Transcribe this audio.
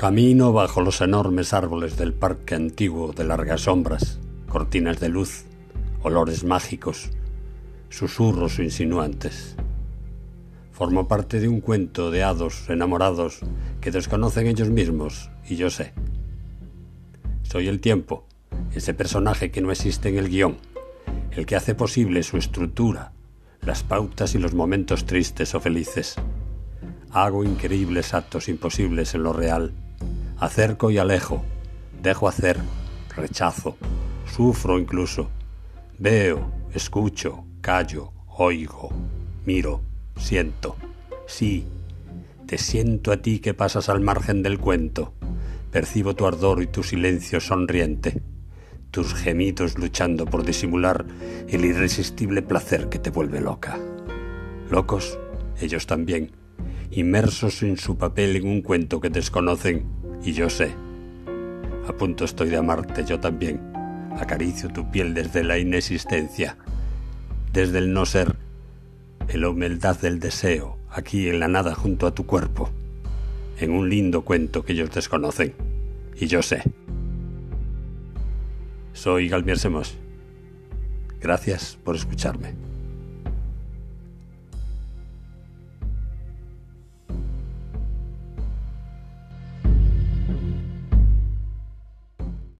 Camino bajo los enormes árboles del parque antiguo de largas sombras, cortinas de luz, olores mágicos, susurros insinuantes. Formo parte de un cuento de hados enamorados que desconocen ellos mismos y yo sé. Soy el tiempo, ese personaje que no existe en el guion, el que hace posible su estructura, las pautas y los momentos tristes o felices. Hago increíbles actos imposibles en lo real Acerco y alejo, dejo hacer, rechazo, sufro incluso. Veo, escucho, callo, oigo, miro, siento. Sí, te siento a ti que pasas al margen del cuento. Percibo tu ardor y tu silencio sonriente, tus gemidos luchando por disimular el irresistible placer que te vuelve loca. Locos, ellos también, inmersos en su papel en un cuento que desconocen y yo sé, a punto estoy de amarte yo también. Acaricio tu piel desde la inexistencia, desde el no ser, en la humildad del deseo, aquí en la nada junto a tu cuerpo, en un lindo cuento que ellos desconocen. Y yo sé. Soy Galmier Semos. Gracias por escucharme.